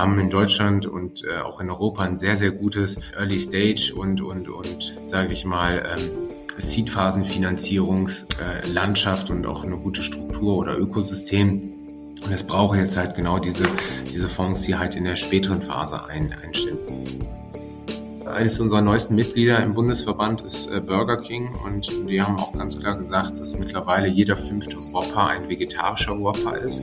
haben in Deutschland und äh, auch in Europa ein sehr, sehr gutes Early Stage und, und, und sage ich mal, ähm, Seed-Phasenfinanzierungslandschaft und auch eine gute Struktur oder Ökosystem. Und es braucht jetzt halt genau diese, diese Fonds, die halt in der späteren Phase ein, einstellen. Eines unserer neuesten Mitglieder im Bundesverband ist äh, Burger King und die haben auch ganz klar gesagt, dass mittlerweile jeder fünfte Whopper ein vegetarischer Whopper ist.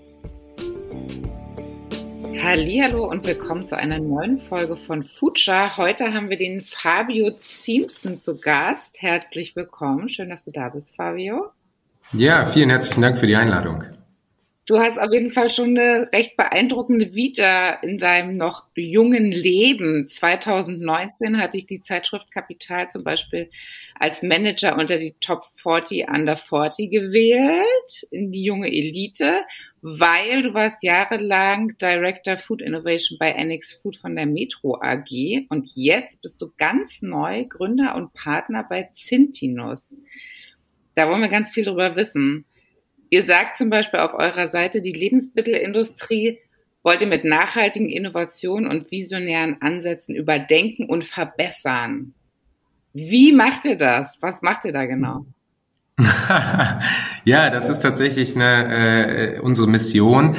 Hallo und willkommen zu einer neuen Folge von Future. Heute haben wir den Fabio Ziemsen zu Gast. Herzlich willkommen. Schön, dass du da bist, Fabio. Ja, vielen herzlichen Dank für die Einladung. Du hast auf jeden Fall schon eine recht beeindruckende Vita in deinem noch jungen Leben. 2019 hatte ich die Zeitschrift Kapital zum Beispiel als Manager unter die Top 40 Under 40 gewählt, in die junge Elite weil du warst jahrelang Director Food Innovation bei NX Food von der Metro AG und jetzt bist du ganz neu Gründer und Partner bei Zintinus. Da wollen wir ganz viel drüber wissen. Ihr sagt zum Beispiel auf eurer Seite, die Lebensmittelindustrie wollte mit nachhaltigen Innovationen und visionären Ansätzen überdenken und verbessern. Wie macht ihr das? Was macht ihr da genau? ja, das ist tatsächlich eine, äh, unsere Mission.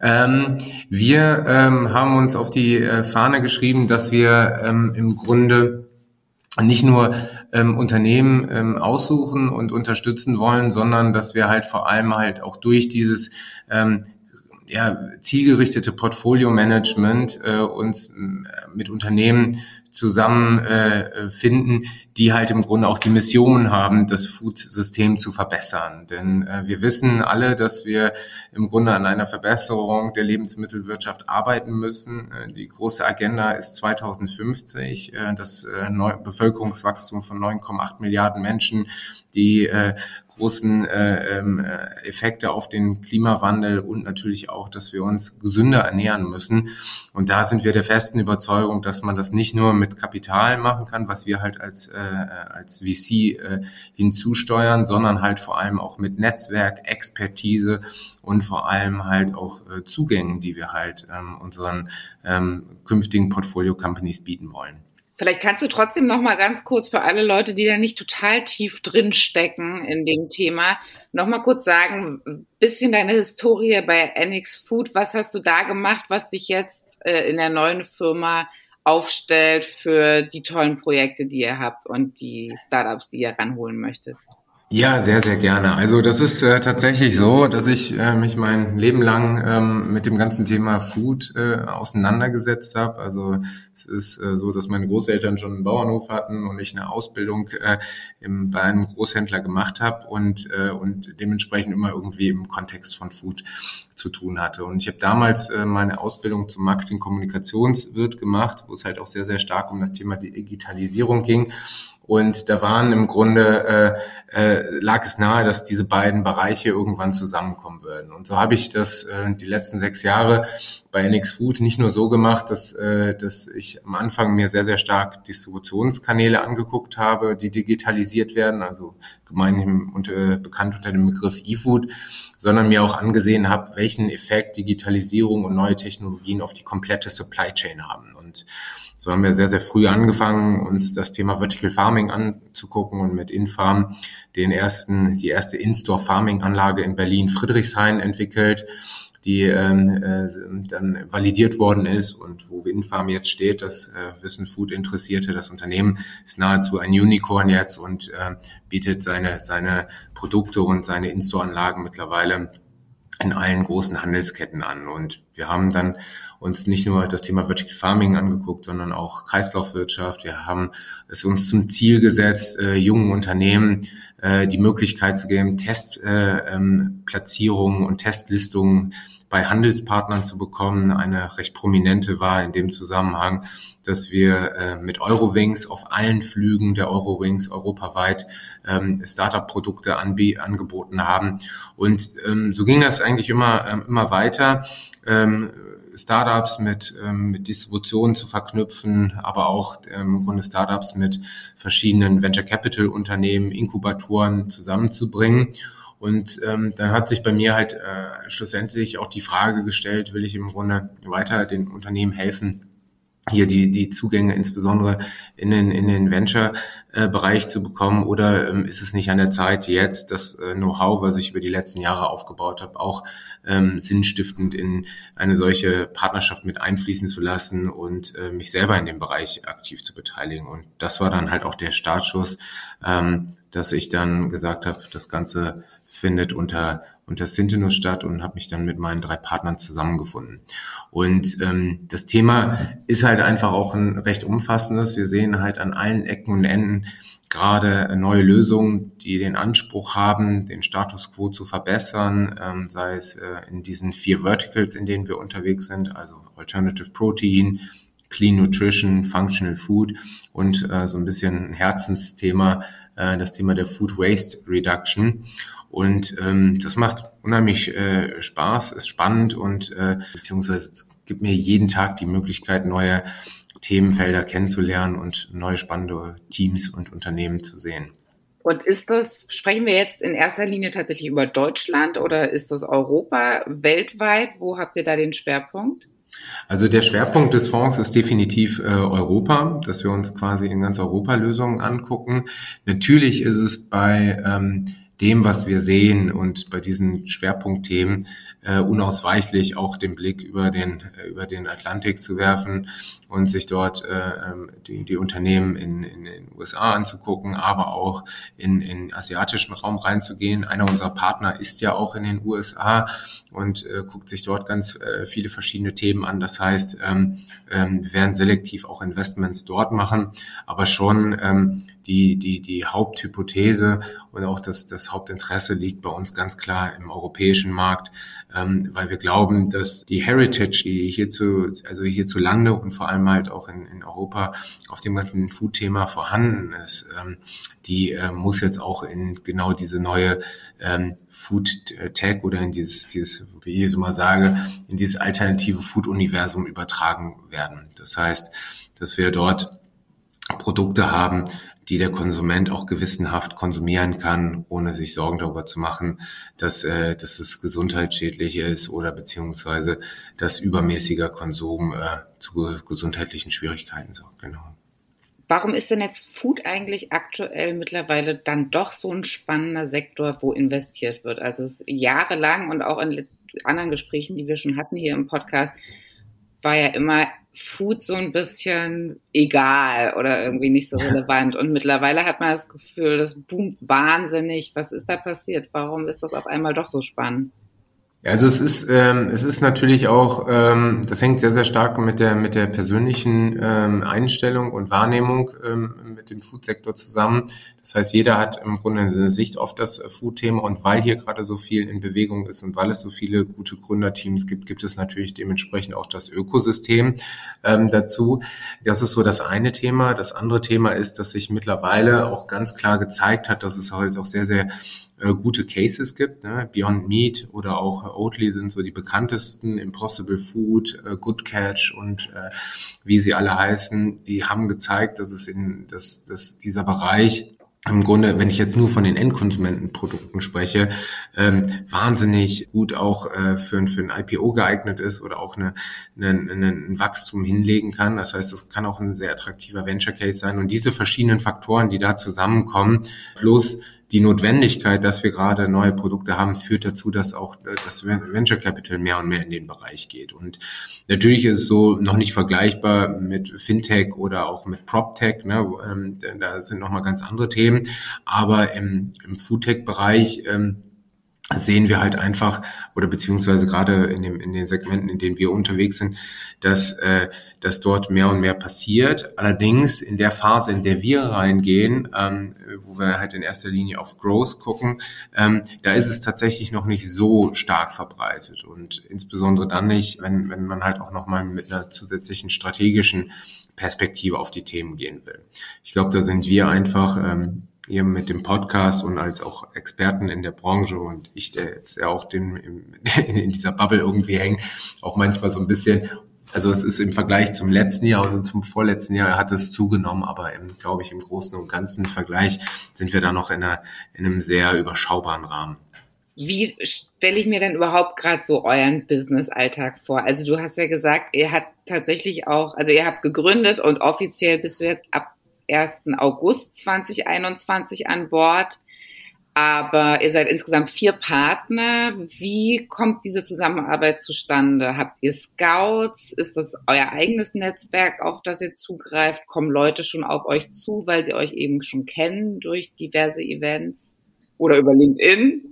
Ähm, wir ähm, haben uns auf die äh, Fahne geschrieben, dass wir ähm, im Grunde nicht nur ähm, Unternehmen ähm, aussuchen und unterstützen wollen, sondern dass wir halt vor allem halt auch durch dieses ähm, ja, zielgerichtete Portfolio-Management äh, uns mit Unternehmen zusammenfinden, äh, die halt im Grunde auch die Mission haben, das Food-System zu verbessern. Denn äh, wir wissen alle, dass wir im Grunde an einer Verbesserung der Lebensmittelwirtschaft arbeiten müssen. Äh, die große Agenda ist 2050, äh, das äh, Bevölkerungswachstum von 9,8 Milliarden Menschen, die äh, großen äh, ähm, äh, Effekte auf den Klimawandel und natürlich auch, dass wir uns gesünder ernähren müssen. Und da sind wir der festen Überzeugung, dass man das nicht nur mit Kapital machen kann, was wir halt als, äh, als VC äh, hinzusteuern, sondern halt vor allem auch mit Netzwerk, Expertise und vor allem halt auch äh, Zugängen, die wir halt ähm, unseren ähm, künftigen Portfolio-Companies bieten wollen. Vielleicht kannst du trotzdem noch mal ganz kurz für alle Leute, die da nicht total tief drin stecken in dem Thema, noch mal kurz sagen, bisschen deine Historie bei NX Food. Was hast du da gemacht, was dich jetzt äh, in der neuen Firma aufstellt für die tollen Projekte, die ihr habt und die Startups, die ihr ranholen möchtet? Ja, sehr, sehr gerne. Also das ist äh, tatsächlich so, dass ich äh, mich mein Leben lang ähm, mit dem ganzen Thema Food äh, auseinandergesetzt habe. Also es ist äh, so, dass meine Großeltern schon einen Bauernhof hatten und ich eine Ausbildung äh, im, bei einem Großhändler gemacht habe und, äh, und dementsprechend immer irgendwie im Kontext von Food zu tun hatte. Und ich habe damals äh, meine Ausbildung zum Marketing-Kommunikationswirt gemacht, wo es halt auch sehr, sehr stark um das Thema Digitalisierung ging. Und da waren im Grunde, äh, äh, lag es nahe, dass diese beiden Bereiche irgendwann zusammenkommen würden. Und so habe ich das äh, die letzten sechs Jahre bei NX Food nicht nur so gemacht, dass, äh, dass ich am Anfang mir sehr, sehr stark Distributionskanäle angeguckt habe, die digitalisiert werden, also gemeinhin unter, bekannt unter dem Begriff eFood, sondern mir auch angesehen habe, welchen Effekt Digitalisierung und neue Technologien auf die komplette Supply Chain haben. Und so haben wir sehr, sehr früh angefangen, uns das Thema Vertical Farming anzugucken und mit Infarm den ersten, die erste In-Store Farming Anlage in Berlin Friedrichshain entwickelt, die ähm, äh, dann validiert worden ist und wo Infarm jetzt steht, das äh, Wissen Food Interessierte, das Unternehmen ist nahezu ein Unicorn jetzt und äh, bietet seine, seine Produkte und seine In-Store Anlagen mittlerweile in allen großen Handelsketten an. Und Wir haben dann uns nicht nur das Thema Vertical Farming angeguckt, sondern auch Kreislaufwirtschaft. Wir haben es uns zum Ziel gesetzt, äh, jungen Unternehmen äh, die Möglichkeit zu geben, Testplatzierungen äh, ähm, und Testlistungen bei Handelspartnern zu bekommen. Eine recht prominente war in dem Zusammenhang, dass wir äh, mit Eurowings auf allen Flügen der Eurowings europaweit ähm, Startup-Produkte angeboten haben. Und ähm, so ging das eigentlich immer, ähm, immer weiter. Ähm, Startups mit, ähm, mit Distribution zu verknüpfen, aber auch ähm, im Grunde Startups mit verschiedenen Venture Capital Unternehmen, Inkubatoren zusammenzubringen. Und ähm, dann hat sich bei mir halt äh, schlussendlich auch die Frage gestellt, will ich im Grunde weiter den Unternehmen helfen, hier die, die Zugänge insbesondere in den, in den Venture-Bereich zu bekommen oder ähm, ist es nicht an der Zeit, jetzt das äh, Know-how, was ich über die letzten Jahre aufgebaut habe, auch ähm, sinnstiftend in eine solche Partnerschaft mit einfließen zu lassen und äh, mich selber in dem Bereich aktiv zu beteiligen. Und das war dann halt auch der Startschuss, ähm, dass ich dann gesagt habe, das Ganze findet unter, unter Sintenus statt und habe mich dann mit meinen drei Partnern zusammengefunden. Und ähm, das Thema ist halt einfach auch ein recht umfassendes. Wir sehen halt an allen Ecken und Enden gerade neue Lösungen, die den Anspruch haben, den Status quo zu verbessern, ähm, sei es äh, in diesen vier Verticals, in denen wir unterwegs sind, also Alternative Protein, Clean Nutrition, Functional Food und äh, so ein bisschen ein Herzensthema, äh, das Thema der Food Waste Reduction. Und ähm, das macht unheimlich äh, Spaß, ist spannend und äh, beziehungsweise gibt mir jeden Tag die Möglichkeit, neue Themenfelder kennenzulernen und neue spannende Teams und Unternehmen zu sehen. Und ist das, sprechen wir jetzt in erster Linie tatsächlich über Deutschland oder ist das Europa, weltweit? Wo habt ihr da den Schwerpunkt? Also der Schwerpunkt des Fonds ist definitiv äh, Europa, dass wir uns quasi in ganz Europa Lösungen angucken. Natürlich ist es bei ähm, dem, was wir sehen und bei diesen Schwerpunktthemen äh, unausweichlich auch den Blick über den, äh, über den Atlantik zu werfen und sich dort äh, ähm, die, die Unternehmen in, in den USA anzugucken, aber auch in, in asiatischen Raum reinzugehen. Einer unserer Partner ist ja auch in den USA und äh, guckt sich dort ganz äh, viele verschiedene Themen an. Das heißt, ähm, ähm, wir werden selektiv auch Investments dort machen, aber schon ähm, die, die, die Haupthypothese und auch das, das Hauptinteresse liegt bei uns ganz klar im europäischen Markt, ähm, weil wir glauben, dass die Heritage, die hierzu, also hierzulande und vor allem halt auch in, in Europa auf dem ganzen Food-Thema vorhanden ist, ähm, die äh, muss jetzt auch in genau diese neue ähm, Food Tech oder in dieses, dieses, wie ich so mal sage, in dieses alternative Food-Universum übertragen werden. Das heißt, dass wir dort Produkte haben, die der Konsument auch gewissenhaft konsumieren kann, ohne sich Sorgen darüber zu machen, dass, äh, dass es gesundheitsschädlich ist oder beziehungsweise dass übermäßiger Konsum äh, zu gesundheitlichen Schwierigkeiten sorgt. Genau. Warum ist denn jetzt Food eigentlich aktuell mittlerweile dann doch so ein spannender Sektor, wo investiert wird? Also jahrelang und auch in anderen Gesprächen, die wir schon hatten hier im Podcast, war ja immer Food so ein bisschen egal oder irgendwie nicht so relevant. Und mittlerweile hat man das Gefühl, das boomt wahnsinnig. Was ist da passiert? Warum ist das auf einmal doch so spannend? Also es ist ähm, es ist natürlich auch ähm, das hängt sehr sehr stark mit der mit der persönlichen ähm, Einstellung und Wahrnehmung ähm, mit dem Food-Sektor zusammen. Das heißt, jeder hat im Grunde eine Sicht auf das Food-Thema und weil hier gerade so viel in Bewegung ist und weil es so viele gute Gründerteams gibt, gibt es natürlich dementsprechend auch das Ökosystem ähm, dazu. Das ist so das eine Thema. Das andere Thema ist, dass sich mittlerweile auch ganz klar gezeigt hat, dass es halt auch sehr sehr äh, gute Cases gibt. Ne? Beyond Meat oder auch Oatly sind so die bekanntesten, Impossible Food, äh, Good Catch und äh, wie sie alle heißen, die haben gezeigt, dass es in dass, dass dieser Bereich im Grunde, wenn ich jetzt nur von den Endkonsumentenprodukten spreche, ähm, wahnsinnig gut auch äh, für, für ein IPO geeignet ist oder auch eine, eine, eine, ein Wachstum hinlegen kann. Das heißt, das kann auch ein sehr attraktiver Venture Case sein. Und diese verschiedenen Faktoren, die da zusammenkommen, plus die Notwendigkeit, dass wir gerade neue Produkte haben, führt dazu, dass auch das Venture Capital mehr und mehr in den Bereich geht. Und natürlich ist es so noch nicht vergleichbar mit Fintech oder auch mit PropTech. Ne? Ähm, da sind nochmal ganz andere Themen. Aber im, im Foodtech-Bereich ähm, sehen wir halt einfach oder beziehungsweise gerade in, dem, in den Segmenten, in denen wir unterwegs sind, dass, äh, dass dort mehr und mehr passiert. Allerdings in der Phase, in der wir reingehen, ähm, wo wir halt in erster Linie auf Growth gucken, ähm, da ist es tatsächlich noch nicht so stark verbreitet und insbesondere dann nicht, wenn, wenn man halt auch nochmal mit einer zusätzlichen strategischen Perspektive auf die Themen gehen will. Ich glaube, da sind wir einfach ähm, ihr mit dem Podcast und als auch Experten in der Branche und ich, der jetzt ja auch den, in dieser Bubble irgendwie hängt, auch manchmal so ein bisschen, also es ist im Vergleich zum letzten Jahr und zum vorletzten Jahr hat es zugenommen, aber im, glaube ich, im Großen und Ganzen Vergleich sind wir da noch in, einer, in einem sehr überschaubaren Rahmen. Wie stelle ich mir denn überhaupt gerade so euren Business-Alltag vor? Also du hast ja gesagt, ihr habt tatsächlich auch, also ihr habt gegründet und offiziell bist du jetzt ab 1. August 2021 an Bord. Aber ihr seid insgesamt vier Partner. Wie kommt diese Zusammenarbeit zustande? Habt ihr Scouts? Ist das euer eigenes Netzwerk, auf das ihr zugreift? Kommen Leute schon auf euch zu, weil sie euch eben schon kennen durch diverse Events? Oder über LinkedIn?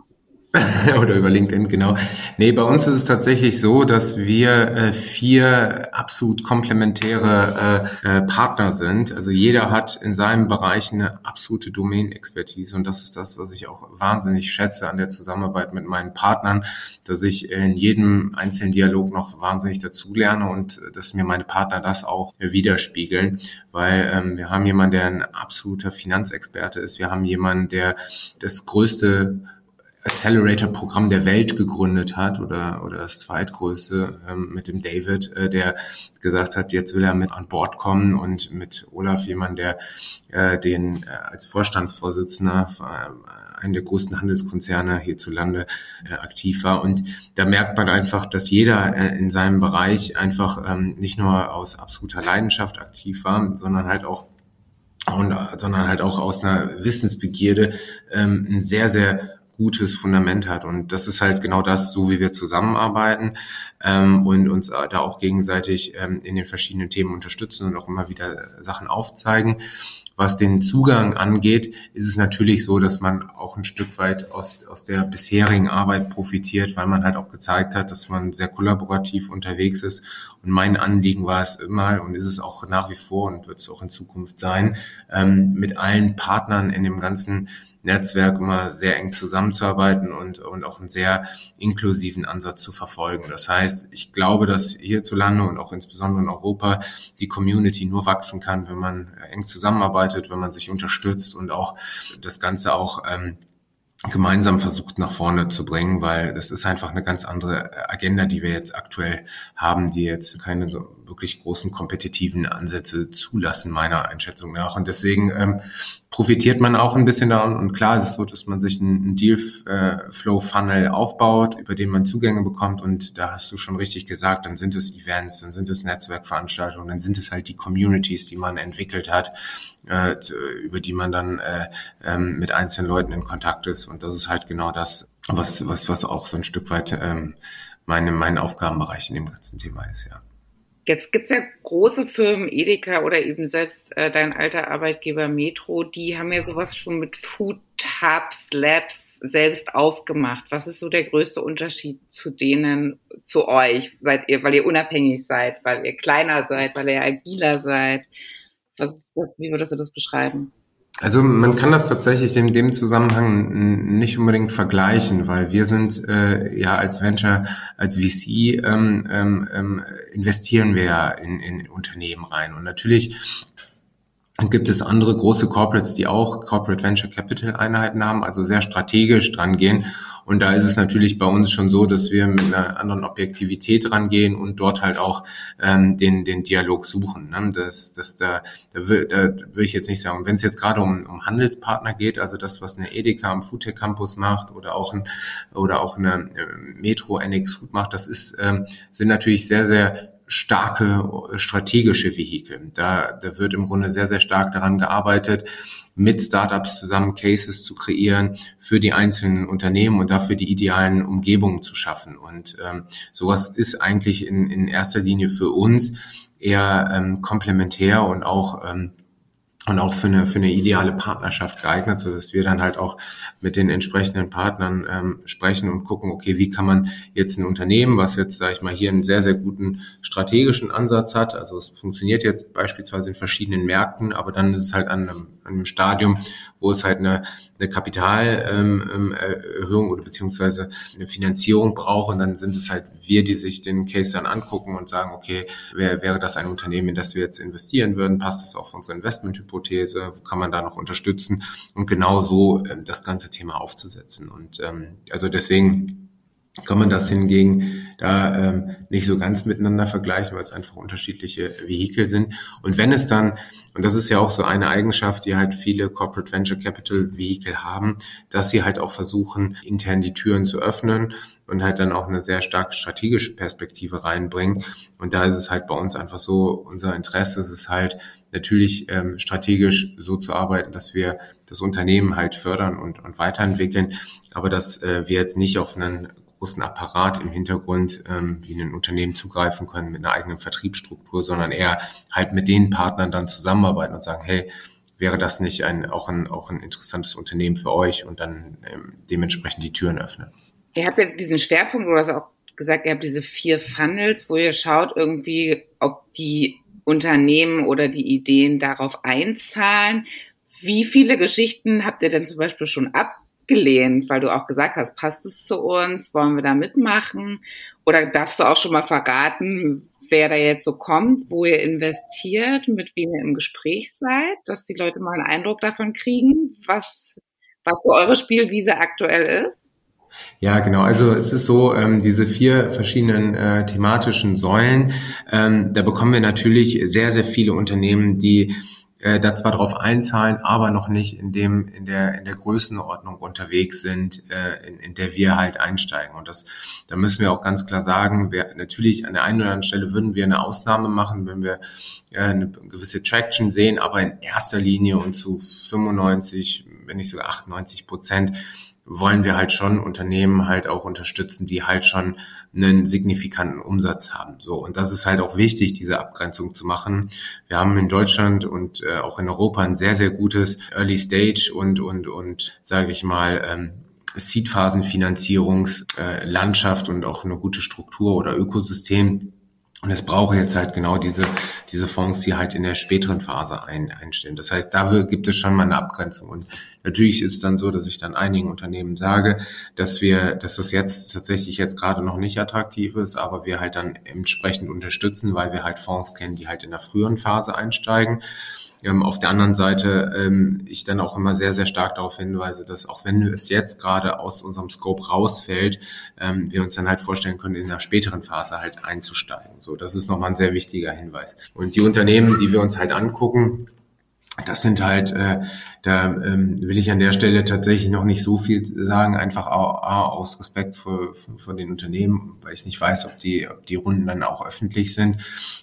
Oder über LinkedIn, genau. Nee, bei uns ist es tatsächlich so, dass wir äh, vier absolut komplementäre äh, äh, Partner sind. Also jeder hat in seinem Bereich eine absolute Domain-Expertise und das ist das, was ich auch wahnsinnig schätze an der Zusammenarbeit mit meinen Partnern, dass ich in jedem einzelnen Dialog noch wahnsinnig dazulerne und dass mir meine Partner das auch widerspiegeln, weil ähm, wir haben jemanden, der ein absoluter Finanzexperte ist. Wir haben jemanden, der das größte Accelerator-Programm der Welt gegründet hat oder, oder das zweitgrößte ähm, mit dem David, äh, der gesagt hat, jetzt will er mit an Bord kommen und mit Olaf jemand, der äh, den äh, als Vorstandsvorsitzender äh, einen der größten Handelskonzerne hierzulande äh, aktiv war. Und da merkt man einfach, dass jeder äh, in seinem Bereich einfach ähm, nicht nur aus absoluter Leidenschaft aktiv war, sondern halt auch und, sondern halt auch aus einer Wissensbegierde ähm, ein sehr, sehr gutes Fundament hat. Und das ist halt genau das, so wie wir zusammenarbeiten ähm, und uns da auch gegenseitig ähm, in den verschiedenen Themen unterstützen und auch immer wieder Sachen aufzeigen. Was den Zugang angeht, ist es natürlich so, dass man auch ein Stück weit aus, aus der bisherigen Arbeit profitiert, weil man halt auch gezeigt hat, dass man sehr kollaborativ unterwegs ist. Und mein Anliegen war es immer und ist es auch nach wie vor und wird es auch in Zukunft sein, ähm, mit allen Partnern in dem ganzen Netzwerk immer sehr eng zusammenzuarbeiten und, und auch einen sehr inklusiven Ansatz zu verfolgen. Das heißt, ich glaube, dass hierzulande und auch insbesondere in Europa die Community nur wachsen kann, wenn man eng zusammenarbeitet, wenn man sich unterstützt und auch das Ganze auch ähm, gemeinsam versucht nach vorne zu bringen, weil das ist einfach eine ganz andere Agenda, die wir jetzt aktuell haben, die jetzt keine wirklich großen kompetitiven Ansätze zulassen, meiner Einschätzung nach. Und deswegen ähm, profitiert man auch ein bisschen daran. Und klar ist es so, dass man sich einen Deal-Flow-Funnel aufbaut, über den man Zugänge bekommt. Und da hast du schon richtig gesagt, dann sind es Events, dann sind es Netzwerkveranstaltungen, dann sind es halt die Communities, die man entwickelt hat, äh, über die man dann äh, ähm, mit einzelnen Leuten in Kontakt ist. Und das ist halt genau das, was, was, was auch so ein Stück weit ähm, meine, mein Aufgabenbereich in dem ganzen Thema ist, ja. Jetzt gibt es ja große Firmen, Edeka oder eben selbst äh, dein alter Arbeitgeber Metro, die haben ja sowas schon mit Food Hubs, Labs selbst aufgemacht. Was ist so der größte Unterschied zu denen, zu euch? Seid ihr, weil ihr unabhängig seid, weil ihr kleiner seid, weil ihr agiler seid? Was, wie würdest du das beschreiben? Also man kann das tatsächlich in dem Zusammenhang nicht unbedingt vergleichen, weil wir sind äh, ja als Venture, als VC ähm, ähm, ähm, investieren wir ja in, in Unternehmen rein. Und natürlich gibt es andere große Corporates, die auch Corporate Venture Capital Einheiten haben, also sehr strategisch dran gehen und da ist es natürlich bei uns schon so, dass wir mit einer anderen Objektivität rangehen und dort halt auch ähm, den, den Dialog suchen. Ne? Das, das, da, da, will, da will ich jetzt nicht sagen, wenn es jetzt gerade um, um Handelspartner geht, also das, was eine Edeka am Foodtech Campus macht oder auch, ein, oder auch eine äh, Metro NX Food macht, das ist, ähm, sind natürlich sehr, sehr starke strategische Vehikel. Da, da wird im Grunde sehr, sehr stark daran gearbeitet, mit Startups zusammen Cases zu kreieren für die einzelnen Unternehmen und dafür die idealen Umgebungen zu schaffen. Und ähm, sowas ist eigentlich in, in erster Linie für uns eher ähm, komplementär und auch ähm, und auch für eine, für eine ideale Partnerschaft geeignet, so wir dann halt auch mit den entsprechenden Partnern ähm, sprechen und gucken, okay, wie kann man jetzt ein Unternehmen, was jetzt, sage ich mal, hier einen sehr, sehr guten strategischen Ansatz hat, also es funktioniert jetzt beispielsweise in verschiedenen Märkten, aber dann ist es halt an einem, an einem Stadium, wo es halt eine, eine Kapitalerhöhung ähm, ähm oder beziehungsweise eine Finanzierung braucht. Und dann sind es halt wir, die sich den Case dann angucken und sagen, okay, wer, wäre das ein Unternehmen, in das wir jetzt investieren würden, passt das auf unsere Investmenthypothese, wo kann man da noch unterstützen? Und genau so ähm, das ganze Thema aufzusetzen. Und ähm, also deswegen kann man das hingegen da ähm, nicht so ganz miteinander vergleichen, weil es einfach unterschiedliche Vehikel sind. Und wenn es dann, und das ist ja auch so eine Eigenschaft, die halt viele Corporate Venture Capital Vehikel haben, dass sie halt auch versuchen, intern die Türen zu öffnen und halt dann auch eine sehr starke strategische Perspektive reinbringen. Und da ist es halt bei uns einfach so, unser Interesse ist es halt natürlich ähm, strategisch so zu arbeiten, dass wir das Unternehmen halt fördern und, und weiterentwickeln, aber dass äh, wir jetzt nicht auf einen großen Apparat im Hintergrund ähm, wie ein Unternehmen zugreifen können mit einer eigenen Vertriebsstruktur, sondern eher halt mit den Partnern dann zusammenarbeiten und sagen, hey, wäre das nicht ein, auch, ein, auch ein interessantes Unternehmen für euch und dann ähm, dementsprechend die Türen öffnen. Ihr habt ja diesen Schwerpunkt, du hast auch gesagt, ihr habt diese vier Funnels, wo ihr schaut irgendwie, ob die Unternehmen oder die Ideen darauf einzahlen. Wie viele Geschichten habt ihr denn zum Beispiel schon ab abgelehnt, weil du auch gesagt hast, passt es zu uns, wollen wir da mitmachen? Oder darfst du auch schon mal verraten, wer da jetzt so kommt, wo ihr investiert, mit wem ihr im Gespräch seid, dass die Leute mal einen Eindruck davon kriegen, was, was so eure Spielwiese aktuell ist? Ja, genau. Also es ist so, ähm, diese vier verschiedenen äh, thematischen Säulen, ähm, da bekommen wir natürlich sehr, sehr viele Unternehmen, die äh, da zwar drauf einzahlen, aber noch nicht in dem in der in der Größenordnung unterwegs sind, äh, in, in der wir halt einsteigen. Und das, da müssen wir auch ganz klar sagen, wir, natürlich an der einen oder anderen Stelle würden wir eine Ausnahme machen, wenn wir äh, eine gewisse Traction sehen, aber in erster Linie und zu 95, wenn nicht sogar 98 Prozent wollen wir halt schon Unternehmen halt auch unterstützen, die halt schon einen signifikanten Umsatz haben. So und das ist halt auch wichtig, diese Abgrenzung zu machen. Wir haben in Deutschland und äh, auch in Europa ein sehr sehr gutes Early Stage und und und sage ich mal ähm, Seed-Phasenfinanzierungslandschaft äh, und auch eine gute Struktur oder Ökosystem und es brauche jetzt halt genau diese, diese Fonds, die halt in der späteren Phase ein, einstehen. Das heißt, da gibt es schon mal eine Abgrenzung. Und natürlich ist es dann so, dass ich dann einigen Unternehmen sage, dass wir, dass das jetzt tatsächlich jetzt gerade noch nicht attraktiv ist, aber wir halt dann entsprechend unterstützen, weil wir halt Fonds kennen, die halt in der früheren Phase einsteigen. Ähm, auf der anderen Seite ähm, ich dann auch immer sehr, sehr stark darauf hinweise, dass auch wenn es jetzt gerade aus unserem Scope rausfällt, ähm, wir uns dann halt vorstellen können, in der späteren Phase halt einzusteigen. So, das ist nochmal ein sehr wichtiger Hinweis. Und die Unternehmen, die wir uns halt angucken, das sind halt, äh, da ähm, will ich an der Stelle tatsächlich noch nicht so viel sagen, einfach auch, A, aus Respekt vor, vor den Unternehmen, weil ich nicht weiß, ob die, ob die Runden dann auch öffentlich sind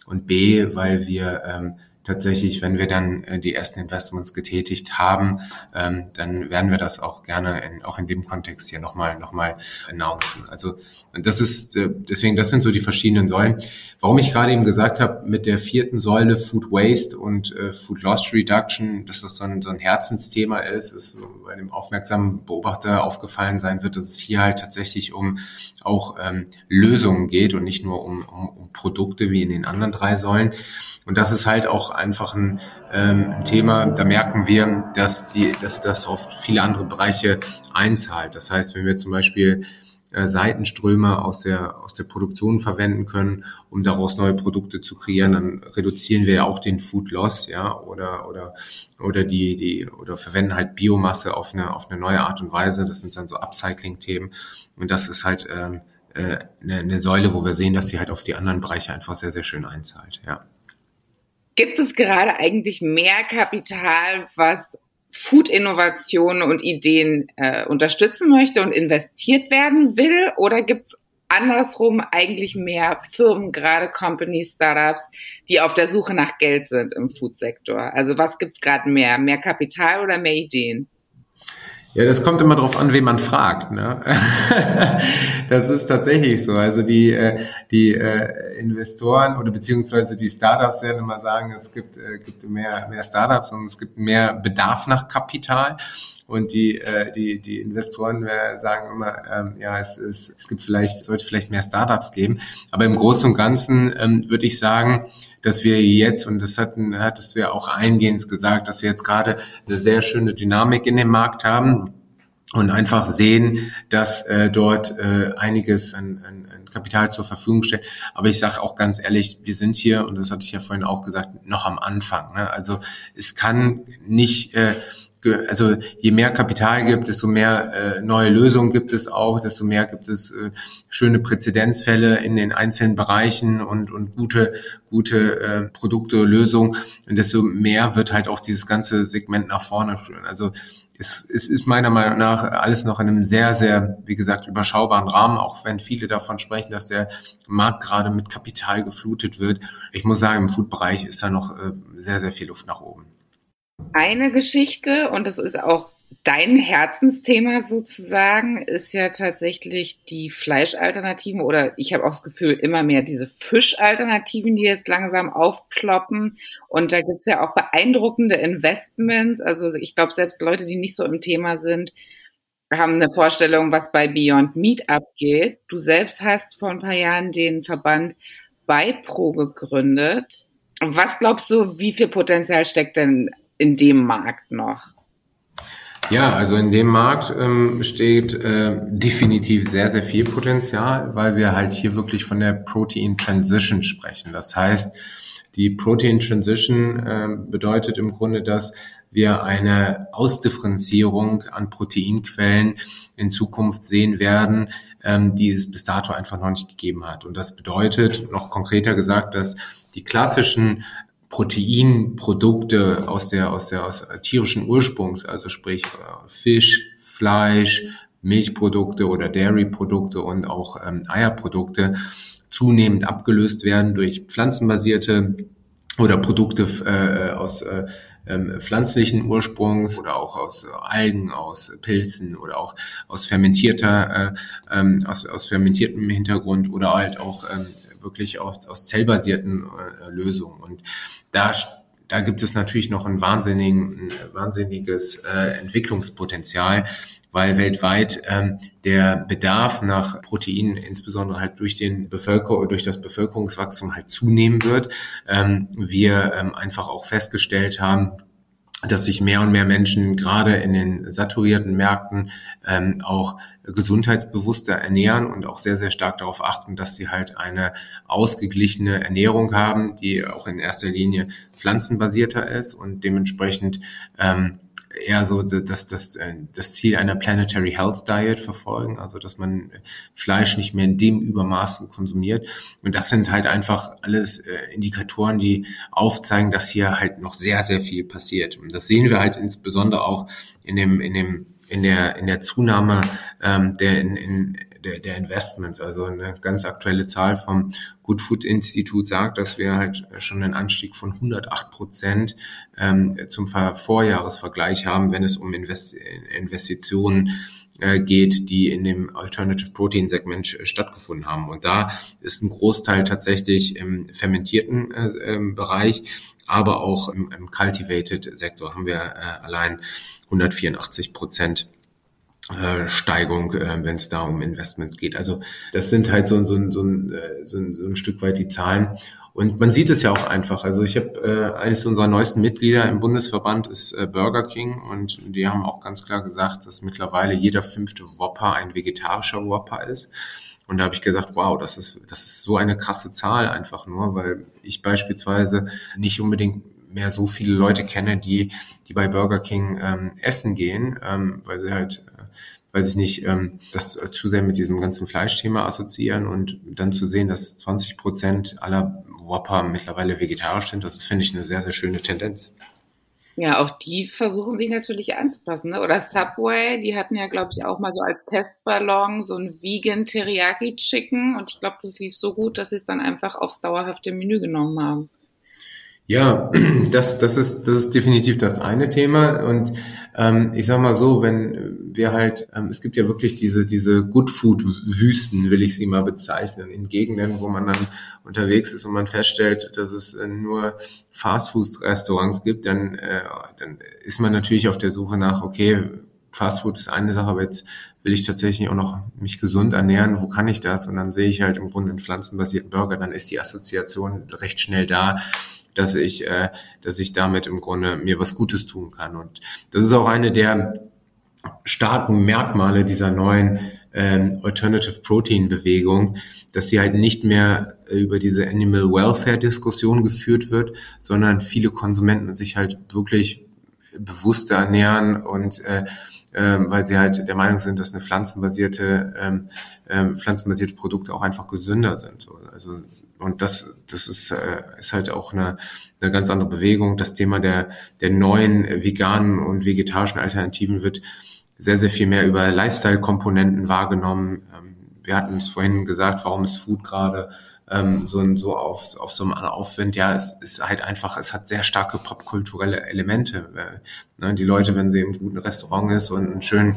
und B, weil wir ähm, tatsächlich, wenn wir dann äh, die ersten Investments getätigt haben, ähm, dann werden wir das auch gerne in, auch in dem Kontext hier nochmal noch mal announcen. Also das ist äh, deswegen, das sind so die verschiedenen Säulen. Warum ich gerade eben gesagt habe, mit der vierten Säule Food Waste und äh, Food Loss Reduction, dass das so ein, so ein Herzensthema ist, ist bei dem aufmerksamen Beobachter aufgefallen sein wird, dass es hier halt tatsächlich um auch ähm, Lösungen geht und nicht nur um, um, um Produkte wie in den anderen drei Säulen. Und das ist halt auch einfach ein, ähm, Thema, da merken wir, dass, die, dass das auf viele andere Bereiche einzahlt. Das heißt, wenn wir zum Beispiel äh, Seitenströme aus der, aus der Produktion verwenden können, um daraus neue Produkte zu kreieren, dann reduzieren wir ja auch den Food Loss, ja, oder, oder, oder die, die, oder verwenden halt Biomasse auf eine, auf eine neue Art und Weise. Das sind dann so Upcycling-Themen. Und das ist halt, ähm, äh, eine, eine Säule, wo wir sehen, dass die halt auf die anderen Bereiche einfach sehr, sehr schön einzahlt, ja. Gibt es gerade eigentlich mehr Kapital, was Food-Innovationen und Ideen äh, unterstützen möchte und investiert werden will? Oder gibt es andersrum eigentlich mehr Firmen, gerade Companies, Startups, die auf der Suche nach Geld sind im Food-Sektor? Also was gibt es gerade mehr? Mehr Kapital oder mehr Ideen? Ja, das kommt immer darauf an, wen man fragt. Ne? das ist tatsächlich so. Also die, äh, die äh, Investoren oder beziehungsweise die Startups werden immer sagen, es gibt, äh, gibt mehr, mehr Startups und es gibt mehr Bedarf nach Kapital. Und die, äh, die, die Investoren äh, sagen immer, ähm, ja, es, ist, es gibt vielleicht, sollte vielleicht mehr Startups geben. Aber im Großen und Ganzen ähm, würde ich sagen, dass wir jetzt, und das hatten, hattest du ja auch eingehend gesagt, dass wir jetzt gerade eine sehr schöne Dynamik in dem Markt haben und einfach sehen, dass äh, dort äh, einiges an, an, an Kapital zur Verfügung steht. Aber ich sage auch ganz ehrlich, wir sind hier, und das hatte ich ja vorhin auch gesagt, noch am Anfang. Ne? Also es kann nicht äh, also je mehr Kapital gibt, desto mehr äh, neue Lösungen gibt es auch, desto mehr gibt es äh, schöne Präzedenzfälle in den einzelnen Bereichen und, und gute, gute äh, Produkte, Lösungen. Und desto mehr wird halt auch dieses ganze Segment nach vorne führen. Also es, es ist meiner Meinung nach alles noch in einem sehr, sehr, wie gesagt, überschaubaren Rahmen, auch wenn viele davon sprechen, dass der Markt gerade mit Kapital geflutet wird. Ich muss sagen, im Food-Bereich ist da noch äh, sehr, sehr viel Luft nach oben eine Geschichte, und das ist auch dein Herzensthema sozusagen, ist ja tatsächlich die Fleischalternativen oder ich habe auch das Gefühl, immer mehr diese Fischalternativen, die jetzt langsam aufploppen. Und da gibt's ja auch beeindruckende Investments. Also ich glaube, selbst Leute, die nicht so im Thema sind, haben eine Vorstellung, was bei Beyond Meat abgeht. Du selbst hast vor ein paar Jahren den Verband Beipro gegründet. Was glaubst du, wie viel Potenzial steckt denn in dem Markt noch? Ja, also in dem Markt ähm, steht äh, definitiv sehr, sehr viel Potenzial, weil wir halt hier wirklich von der Protein Transition sprechen. Das heißt, die Protein Transition äh, bedeutet im Grunde, dass wir eine Ausdifferenzierung an Proteinquellen in Zukunft sehen werden, ähm, die es bis dato einfach noch nicht gegeben hat. Und das bedeutet, noch konkreter gesagt, dass die klassischen Proteinprodukte aus der, aus der, aus tierischen Ursprungs, also sprich äh, Fisch, Fleisch, Milchprodukte oder Dairy-Produkte und auch ähm, Eierprodukte zunehmend abgelöst werden durch pflanzenbasierte oder Produkte äh, aus äh, ähm, pflanzlichen Ursprungs oder auch aus Algen, aus Pilzen oder auch aus fermentierter, äh, ähm, aus, aus fermentiertem Hintergrund oder halt auch ähm, wirklich aus, aus zellbasierten äh, Lösungen. Und da da gibt es natürlich noch ein, wahnsinnigen, ein wahnsinniges äh, Entwicklungspotenzial, weil weltweit ähm, der Bedarf nach Proteinen, insbesondere halt durch den Bevölker durch das Bevölkerungswachstum halt zunehmen wird. Ähm, wir ähm, einfach auch festgestellt haben, dass sich mehr und mehr Menschen gerade in den saturierten Märkten ähm, auch gesundheitsbewusster ernähren und auch sehr, sehr stark darauf achten, dass sie halt eine ausgeglichene Ernährung haben, die auch in erster Linie pflanzenbasierter ist und dementsprechend ähm, eher so das, das, äh, das Ziel einer Planetary Health Diet verfolgen, also dass man Fleisch nicht mehr in dem Übermaßen konsumiert. Und das sind halt einfach alles äh, Indikatoren, die aufzeigen, dass hier halt noch sehr, sehr viel passiert. Und das sehen wir halt insbesondere auch in dem, in dem in der in der Zunahme ähm, der in, in der, der Investments. Also eine ganz aktuelle Zahl vom Good Food Institut sagt, dass wir halt schon einen Anstieg von 108 Prozent ähm, zum Vorjahresvergleich haben, wenn es um Invest Investitionen äh, geht, die in dem Alternative Protein Segment stattgefunden haben. Und da ist ein Großteil tatsächlich im fermentierten äh, ähm, Bereich, aber auch im, im Cultivated Sektor haben wir äh, allein 184 Prozent Steigung, äh, wenn es da um Investments geht. Also das sind halt so, so, so, ein, äh, so, so ein Stück weit die Zahlen. Und man sieht es ja auch einfach. Also ich habe äh, eines unserer neuesten Mitglieder im Bundesverband ist äh, Burger King und die haben auch ganz klar gesagt, dass mittlerweile jeder fünfte Whopper ein vegetarischer Whopper ist. Und da habe ich gesagt, wow, das ist, das ist so eine krasse Zahl einfach nur, weil ich beispielsweise nicht unbedingt mehr so viele Leute kenne, die, die bei Burger King ähm, essen gehen, ähm, weil sie halt weiß ich nicht, ähm, das zu sehr mit diesem ganzen Fleischthema assoziieren und dann zu sehen, dass 20 Prozent aller Whopper mittlerweile vegetarisch sind, das finde ich eine sehr, sehr schöne Tendenz. Ja, auch die versuchen sich natürlich anzupassen. Ne? Oder Subway, die hatten ja, glaube ich, auch mal so als Testballon so ein Vegan Teriyaki Chicken und ich glaube, das lief so gut, dass sie es dann einfach aufs dauerhafte Menü genommen haben. Ja, das, das, ist, das ist definitiv das eine Thema. Und ähm, ich sag mal so, wenn wir halt, ähm, es gibt ja wirklich diese, diese Good Food-Wüsten, will ich sie mal bezeichnen, in Gegenden, wo man dann unterwegs ist und man feststellt, dass es äh, nur Fastfood-Restaurants gibt, dann, äh, dann ist man natürlich auf der Suche nach, okay, Fastfood ist eine Sache, aber jetzt will ich tatsächlich auch noch mich gesund ernähren, wo kann ich das? Und dann sehe ich halt im Grunde einen pflanzenbasierten Burger, dann ist die Assoziation recht schnell da dass ich, äh, dass ich damit im Grunde mir was Gutes tun kann. Und das ist auch eine der starken Merkmale dieser neuen ähm, Alternative Protein Bewegung, dass sie halt nicht mehr über diese Animal Welfare Diskussion geführt wird, sondern viele Konsumenten sich halt wirklich bewusster ernähren und äh, ähm, weil sie halt der Meinung sind, dass eine pflanzenbasierte, ähm, ähm, pflanzenbasierte Produkte auch einfach gesünder sind. Also und das, das ist, äh, ist halt auch eine, eine ganz andere Bewegung. Das Thema der, der neuen veganen und vegetarischen Alternativen wird sehr, sehr viel mehr über Lifestyle-Komponenten wahrgenommen. Ähm, wir hatten es vorhin gesagt, warum ist Food gerade ähm, so, so auf, auf so einem Aufwind? Ja, es ist halt einfach, es hat sehr starke popkulturelle Elemente. Äh, ne? Die Leute, wenn sie im guten Restaurant ist und ein schön,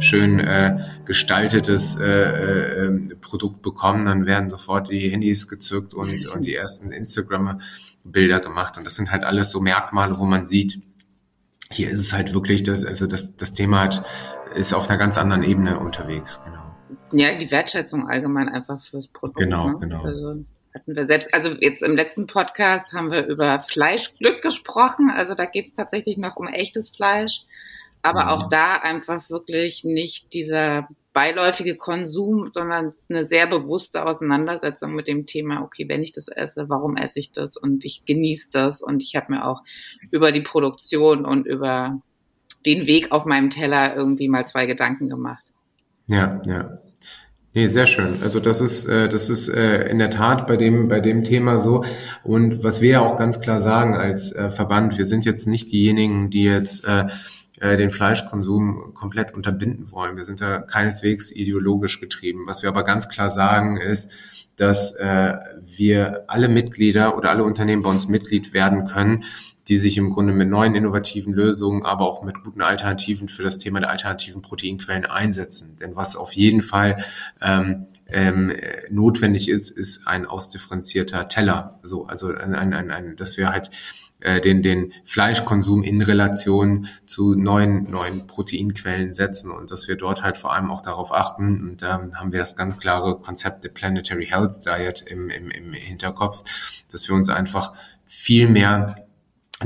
schön äh, gestaltetes äh, äh, ähm, Produkt bekommen, dann werden sofort die Handys gezückt und, und die ersten Instagram-Bilder gemacht. Und das sind halt alles so Merkmale, wo man sieht, hier ist es halt wirklich, das, also das, das Thema hat, ist auf einer ganz anderen Ebene unterwegs, genau. Ja, die Wertschätzung allgemein einfach fürs Produkt. Genau, ne? genau. Also hatten wir selbst, also jetzt im letzten Podcast haben wir über Fleischglück gesprochen, also da geht es tatsächlich noch um echtes Fleisch, aber mhm. auch da einfach wirklich nicht dieser beiläufige Konsum, sondern eine sehr bewusste Auseinandersetzung mit dem Thema, okay, wenn ich das esse, warum esse ich das? Und ich genieße das und ich habe mir auch über die Produktion und über den Weg auf meinem Teller irgendwie mal zwei Gedanken gemacht. Ja, ja. Nee, sehr schön. Also das ist, äh, das ist äh, in der Tat bei dem, bei dem Thema so. Und was wir ja auch ganz klar sagen als äh, Verband, wir sind jetzt nicht diejenigen, die jetzt äh, äh, den Fleischkonsum komplett unterbinden wollen. Wir sind da keineswegs ideologisch getrieben. Was wir aber ganz klar sagen ist, dass äh, wir alle Mitglieder oder alle Unternehmen bei uns Mitglied werden können, die sich im Grunde mit neuen innovativen Lösungen, aber auch mit guten Alternativen für das Thema der alternativen Proteinquellen einsetzen. Denn was auf jeden Fall ähm, ähm, notwendig ist, ist ein ausdifferenzierter Teller. So, also ein, ein, ein, ein, dass wir halt äh, den, den Fleischkonsum in Relation zu neuen, neuen Proteinquellen setzen und dass wir dort halt vor allem auch darauf achten. Und da ähm, haben wir das ganz klare Konzept der Planetary Health Diet im, im, im Hinterkopf, dass wir uns einfach viel mehr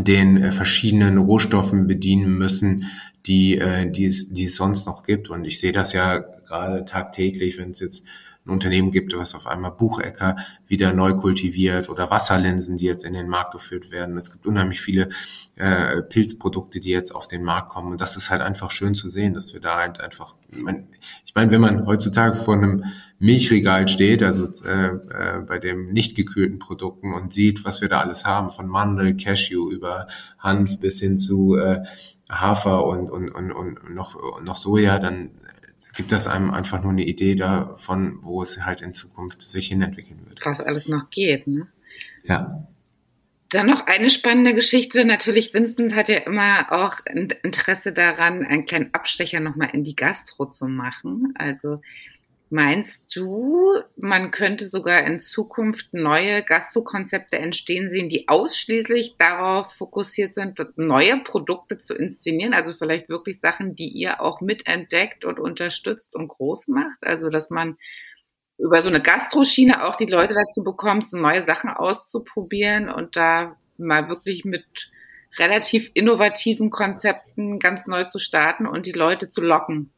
den äh, verschiedenen Rohstoffen bedienen müssen, die, äh, die, es, die es sonst noch gibt. Und ich sehe das ja gerade tagtäglich, wenn es jetzt ein Unternehmen gibt, was auf einmal Buchecker wieder neu kultiviert oder Wasserlinsen, die jetzt in den Markt geführt werden. Es gibt unheimlich viele äh, Pilzprodukte, die jetzt auf den Markt kommen. Und das ist halt einfach schön zu sehen, dass wir da halt einfach, ich meine, wenn man heutzutage vor einem Milchregal steht, also äh, äh, bei dem nicht gekühlten Produkten und sieht, was wir da alles haben, von Mandel, Cashew über Hanf bis hin zu äh, Hafer und, und, und, und noch, noch Soja, dann gibt das einem einfach nur eine Idee davon, wo es halt in Zukunft sich hinentwickeln wird. Was alles noch geht, ne? Ja. Dann noch eine spannende Geschichte. Natürlich, Vincent hat ja immer auch Interesse daran, einen kleinen Abstecher nochmal in die Gastro zu machen. Also Meinst du, man könnte sogar in Zukunft neue Gastro-Konzepte entstehen sehen, die ausschließlich darauf fokussiert sind, neue Produkte zu inszenieren? Also vielleicht wirklich Sachen, die ihr auch mitentdeckt und unterstützt und groß macht? Also dass man über so eine Gastroschiene auch die Leute dazu bekommt, so neue Sachen auszuprobieren und da mal wirklich mit relativ innovativen Konzepten ganz neu zu starten und die Leute zu locken.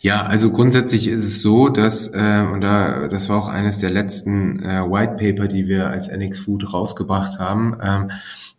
Ja, also grundsätzlich ist es so, dass, äh, und da, das war auch eines der letzten äh, White Paper, die wir als NX Food rausgebracht haben, ähm,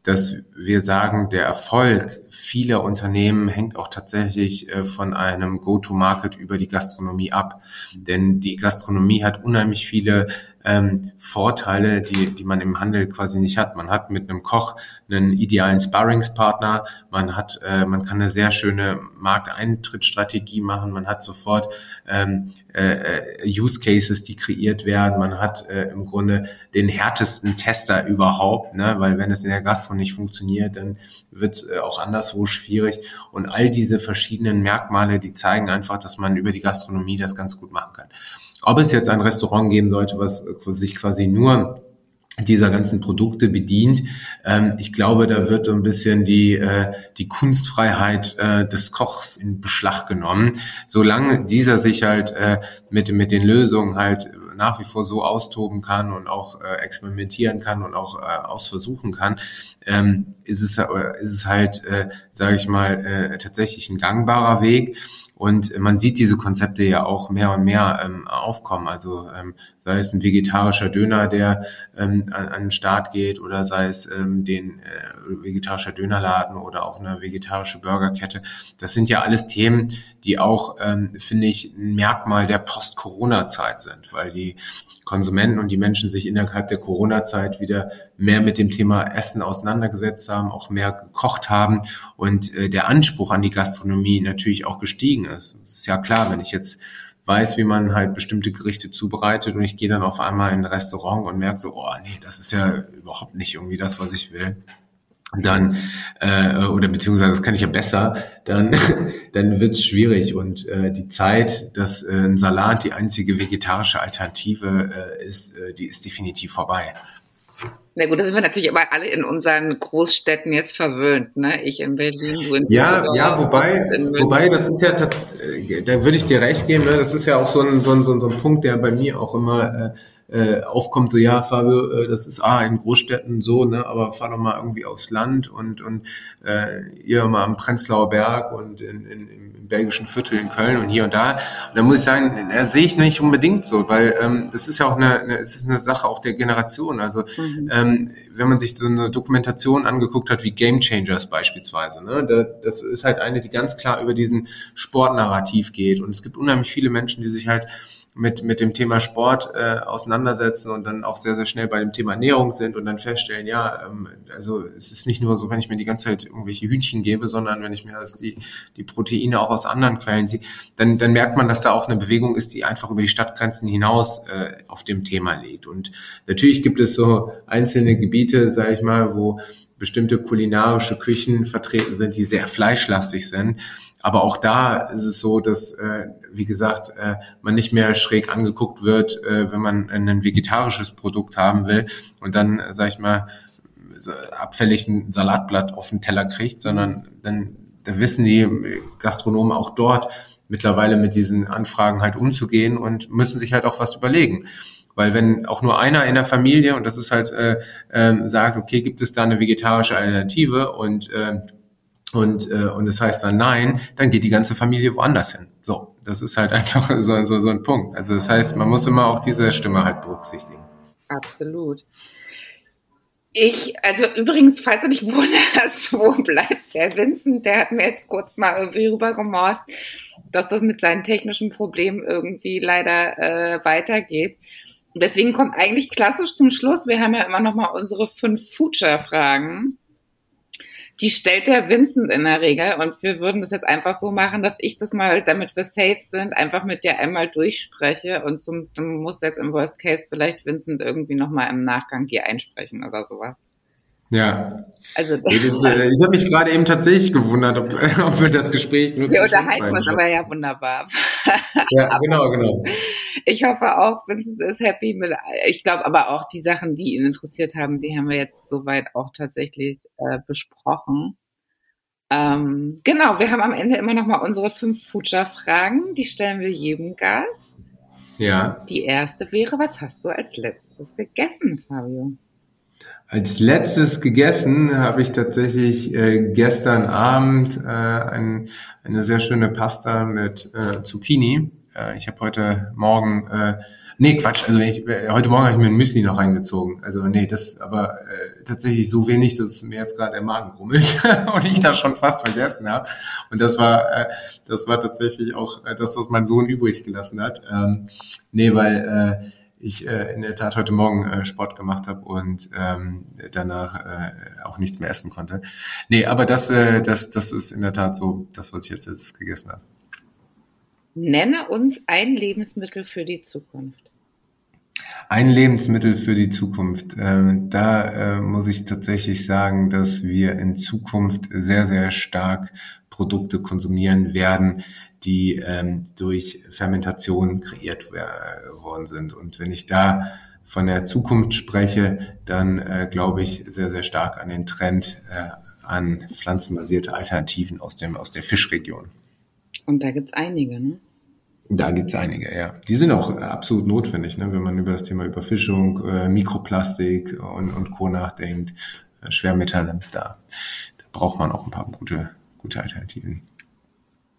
dass wir sagen, der Erfolg vieler Unternehmen hängt auch tatsächlich äh, von einem Go-to-Market über die Gastronomie ab. Denn die Gastronomie hat unheimlich viele ähm, Vorteile, die, die man im Handel quasi nicht hat. Man hat mit einem Koch einen idealen Sparringspartner, man hat, äh, man kann eine sehr schöne Markteintrittsstrategie machen, man hat sofort ähm, äh, Use Cases, die kreiert werden, man hat äh, im Grunde den härtesten Tester überhaupt, ne? weil wenn es in der Gastro nicht funktioniert, dann wird äh, auch anderswo schwierig. Und all diese verschiedenen Merkmale, die zeigen einfach, dass man über die Gastronomie das ganz gut machen kann. Ob es jetzt ein Restaurant geben sollte, was sich quasi nur dieser ganzen Produkte bedient. Ähm, ich glaube, da wird so ein bisschen die, äh, die Kunstfreiheit äh, des Kochs in Beschlag genommen. Solange dieser sich halt äh, mit, mit den Lösungen halt nach wie vor so austoben kann und auch äh, experimentieren kann und auch äh, ausversuchen kann, ähm, ist, es, äh, ist es halt, äh, sage ich mal, äh, tatsächlich ein gangbarer Weg. Und man sieht diese Konzepte ja auch mehr und mehr ähm, aufkommen. Also ähm, sei es ein vegetarischer Döner, der ähm, an, an den Start geht, oder sei es ähm, den äh, vegetarischer Dönerladen oder auch eine vegetarische Burgerkette. Das sind ja alles Themen, die auch, ähm, finde ich, ein Merkmal der Post-Corona-Zeit sind, weil die Konsumenten und die Menschen sich innerhalb der Corona-Zeit wieder mehr mit dem Thema Essen auseinandergesetzt haben, auch mehr gekocht haben und äh, der Anspruch an die Gastronomie natürlich auch gestiegen ist. Es ist ja klar, wenn ich jetzt weiß, wie man halt bestimmte Gerichte zubereitet und ich gehe dann auf einmal in ein Restaurant und merke so, oh nee, das ist ja überhaupt nicht irgendwie das, was ich will dann äh, oder beziehungsweise das kann ich ja besser, dann dann wird es schwierig und äh, die Zeit, dass äh, ein Salat die einzige vegetarische Alternative äh, ist, äh, die ist definitiv vorbei. Na gut, da sind wir natürlich aber alle in unseren Großstädten jetzt verwöhnt, ne? Ich in Berlin, du in Ja, ja, wobei, wobei, das ist ja, äh, da würde ich dir recht geben, ne? das ist ja auch so ein, so ein, so ein, so ein Punkt, der bei mir auch immer äh, äh, aufkommt, so ja, Fabio, äh, das ist ah, in Großstädten so, ne, aber fahr doch mal irgendwie aufs Land und, und äh, ihr mal am Prenzlauer Berg und in, in, im belgischen Viertel in Köln und hier und da. Und da muss ich sagen, da sehe ich nicht unbedingt so, weil ähm, das ist ja auch eine, eine, es ist eine Sache auch der Generation. Also mhm. ähm, wenn man sich so eine Dokumentation angeguckt hat, wie Game Changers beispielsweise, ne, da, das ist halt eine, die ganz klar über diesen Sportnarrativ geht. Und es gibt unheimlich viele Menschen, die sich halt mit, mit dem Thema Sport äh, auseinandersetzen und dann auch sehr, sehr schnell bei dem Thema Ernährung sind und dann feststellen, ja, ähm, also es ist nicht nur so, wenn ich mir die ganze Zeit irgendwelche Hühnchen gebe, sondern wenn ich mir das, die, die Proteine auch aus anderen Quellen sehe, dann, dann merkt man, dass da auch eine Bewegung ist, die einfach über die Stadtgrenzen hinaus äh, auf dem Thema liegt. Und natürlich gibt es so einzelne Gebiete, sage ich mal, wo bestimmte kulinarische Küchen vertreten sind, die sehr fleischlastig sind. Aber auch da ist es so, dass, äh, wie gesagt, äh, man nicht mehr schräg angeguckt wird, äh, wenn man ein vegetarisches Produkt haben will und dann, äh, sag ich mal, so abfällig ein Salatblatt auf den Teller kriegt, sondern dann da wissen die Gastronomen auch dort mittlerweile mit diesen Anfragen halt umzugehen und müssen sich halt auch was überlegen. Weil wenn auch nur einer in der Familie, und das ist halt, äh, äh, sagt, okay, gibt es da eine vegetarische Alternative und äh, und, äh, und das heißt dann nein, dann geht die ganze Familie woanders hin. So, das ist halt einfach so, so, so ein Punkt. Also das heißt, man muss immer auch diese Stimme halt berücksichtigen. Absolut. Ich, also übrigens, falls du dich wunderst, wo bleibt der Vincent, der hat mir jetzt kurz mal irgendwie rübergemorst, dass das mit seinen technischen Problemen irgendwie leider äh, weitergeht. deswegen kommt eigentlich klassisch zum Schluss, wir haben ja immer noch mal unsere fünf Future-Fragen die stellt der Vincent in der Regel und wir würden das jetzt einfach so machen, dass ich das mal, damit wir safe sind, einfach mit dir einmal durchspreche und zum, du musst jetzt im Worst Case vielleicht Vincent irgendwie nochmal im Nachgang dir einsprechen oder sowas. Ja. Also das, äh, ich habe mich gerade eben tatsächlich gewundert, ob, ob wir das Gespräch nur Wir unterhalten uns aber ja wunderbar. Ja, genau, genau. Ich hoffe auch, Vincent ist happy mit. Ich glaube aber auch die Sachen, die ihn interessiert haben, die haben wir jetzt soweit auch tatsächlich äh, besprochen. Ähm, genau, wir haben am Ende immer noch mal unsere fünf Future-Fragen. Die stellen wir jedem Gast. Ja. Die erste wäre, was hast du als letztes gegessen, Fabio? Als letztes gegessen habe ich tatsächlich äh, gestern Abend äh, ein, eine sehr schöne Pasta mit äh, Zucchini Äh, ich habe heute Morgen, äh, nee Quatsch, also ich, äh, heute Morgen habe ich mir ein Müsli noch reingezogen. Also nee, das aber äh, tatsächlich so wenig, dass mir jetzt gerade der Magen rummelt und ich das schon fast vergessen habe. Und das war, äh, das war tatsächlich auch äh, das, was mein Sohn übrig gelassen hat. Ähm, nee, weil äh, ich äh, in der Tat heute Morgen äh, Sport gemacht habe und ähm, danach äh, auch nichts mehr essen konnte. Nee, aber das, äh, das, das ist in der Tat so das, was ich jetzt, jetzt gegessen habe. Nenne uns ein Lebensmittel für die Zukunft. Ein Lebensmittel für die Zukunft. Ähm, da äh, muss ich tatsächlich sagen, dass wir in Zukunft sehr, sehr stark Produkte konsumieren werden, die ähm, durch Fermentation kreiert worden sind. Und wenn ich da von der Zukunft spreche, dann äh, glaube ich sehr, sehr stark an den Trend äh, an pflanzenbasierte Alternativen aus, dem, aus der Fischregion. Und da gibt's einige, ne? Da gibt's einige, ja. Die sind auch absolut notwendig, ne? wenn man über das Thema Überfischung, äh, Mikroplastik und, und Co. nachdenkt, äh, Schwermetalle, da, da braucht man auch ein paar gute, gute Alternativen.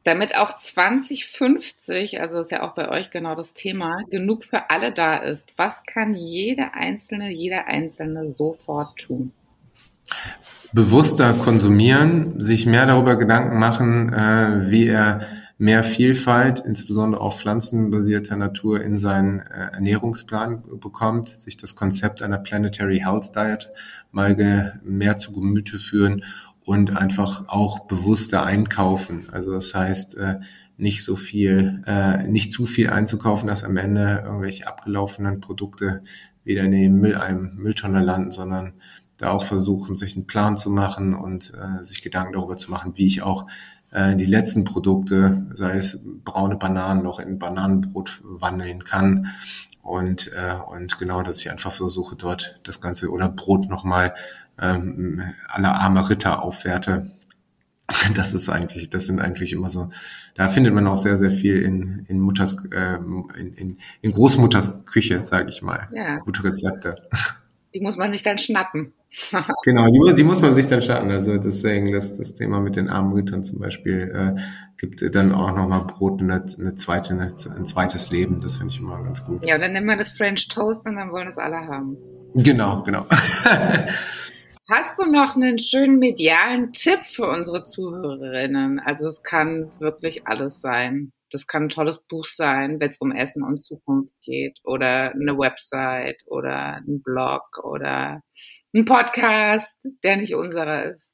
Damit auch 2050, also ist ja auch bei euch genau das Thema, genug für alle da ist. Was kann jede Einzelne, jeder Einzelne sofort tun? Bewusster konsumieren, sich mehr darüber Gedanken machen, äh, wie er mehr Vielfalt, insbesondere auch pflanzenbasierter Natur, in seinen äh, Ernährungsplan bekommt, sich das Konzept einer Planetary Health Diet mal mehr zu Gemüte führen und einfach auch bewusster einkaufen. Also das heißt, äh, nicht so viel, äh, nicht zu viel einzukaufen, dass am Ende irgendwelche abgelaufenen Produkte wieder in den Mülleimer, Mülltonne landen, sondern da auch versuchen, sich einen Plan zu machen und äh, sich Gedanken darüber zu machen, wie ich auch die letzten Produkte, sei es braune Bananen, noch in Bananenbrot wandeln kann. Und, äh, und genau, dass ich einfach versuche, dort das Ganze oder Brot nochmal ähm, aller arme Ritter aufwerte. Das ist eigentlich, das sind eigentlich immer so, da findet man auch sehr, sehr viel in, in Mutters, äh, in, in, in Großmutters Küche, sage ich mal. Ja. Gute Rezepte. Die muss man sich dann schnappen. genau, die, die, muss man sich dann schnappen. Also deswegen das, das Thema mit den armen Rittern zum Beispiel äh, gibt dann auch nochmal Brot eine, eine zweite, eine, ein zweites Leben. Das finde ich immer ganz gut. Ja, und dann nennen wir das French Toast und dann wollen es alle haben. Genau, genau. Hast du noch einen schönen medialen Tipp für unsere Zuhörerinnen? Also es kann wirklich alles sein. Das kann ein tolles Buch sein, wenn es um Essen und Zukunft geht oder eine Website oder ein Blog oder ein Podcast, der nicht unserer ist.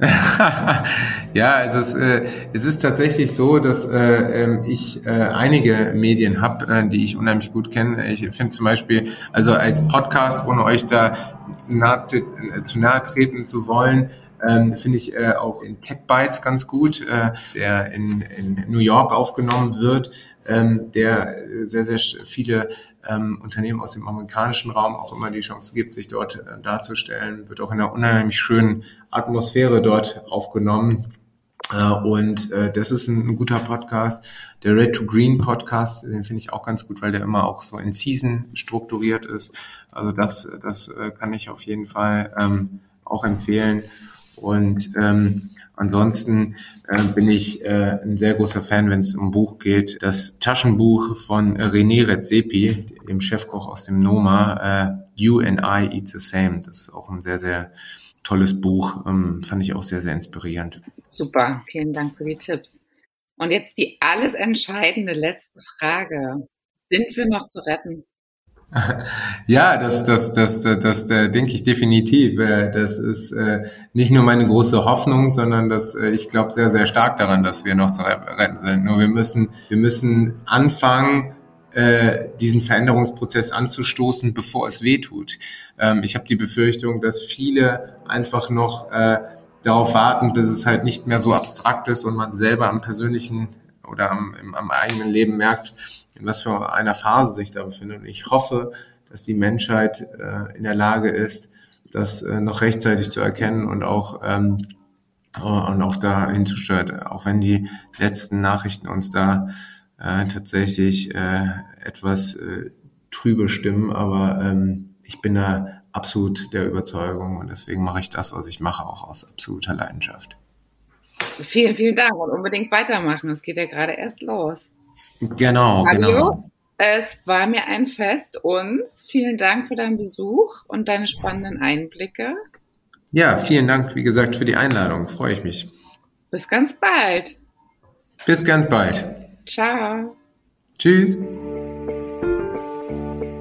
ja, es, äh, es ist tatsächlich so, dass äh, ähm, ich äh, einige Medien habe, äh, die ich unheimlich gut kenne. Ich finde zum Beispiel, also als Podcast, ohne euch da zu nahe, zu nahe treten zu wollen, ähm, finde ich äh, auch in Tech Bytes ganz gut, äh, der in, in New York aufgenommen wird, ähm, der sehr, sehr viele ähm, Unternehmen aus dem amerikanischen Raum auch immer die Chance gibt, sich dort äh, darzustellen, wird auch in einer unheimlich schönen Atmosphäre dort aufgenommen. Äh, und äh, das ist ein, ein, guter Podcast. Der Red to Green Podcast, den finde ich auch ganz gut, weil der immer auch so in Season strukturiert ist. Also das, das äh, kann ich auf jeden Fall ähm, auch empfehlen. Und ähm, Ansonsten äh, bin ich äh, ein sehr großer Fan, wenn es um Buch geht. Das Taschenbuch von René Redzepi, dem Chefkoch aus dem Noma, äh, You and I Eat the Same. Das ist auch ein sehr, sehr tolles Buch. Ähm, fand ich auch sehr, sehr inspirierend. Super, vielen Dank für die Tipps. Und jetzt die alles entscheidende letzte Frage. Sind wir noch zu retten? Ja, das, das, das, das, das äh, denke ich definitiv. Äh, das ist äh, nicht nur meine große Hoffnung, sondern das, ich glaube sehr, sehr stark daran, dass wir noch zu retten sind. Nur wir müssen, wir müssen anfangen, diesen Veränderungsprozess anzustoßen, bevor es weh tut. Ähm, ich habe die Befürchtung, dass viele einfach noch darauf warten, bis es halt nicht mehr so abstrakt ist und man selber am persönlichen oder am, am eigenen Leben merkt, in was für einer Phase sich da befindet. Und ich hoffe, dass die Menschheit äh, in der Lage ist, das äh, noch rechtzeitig zu erkennen und auch ähm, und auch da hinzusteuern, auch wenn die letzten Nachrichten uns da äh, tatsächlich äh, etwas äh, trübe stimmen, aber ähm, ich bin da absolut der Überzeugung und deswegen mache ich das, was ich mache, auch aus absoluter Leidenschaft. Vielen, vielen Dank und unbedingt weitermachen. Es geht ja gerade erst los. Genau, Fabio, genau. Es war mir ein Fest uns. Vielen Dank für deinen Besuch und deine spannenden Einblicke. Ja, vielen Dank, wie gesagt, für die Einladung. Freue ich mich. Bis ganz bald. Bis ganz bald. Ciao. Tschüss.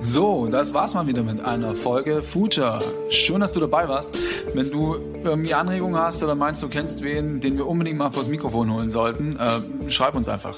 So, das war's mal wieder mit einer Folge Future. Schön, dass du dabei warst. Wenn du irgendwie Anregungen hast oder meinst, du kennst wen, den wir unbedingt mal vors Mikrofon holen sollten, äh, schreib uns einfach.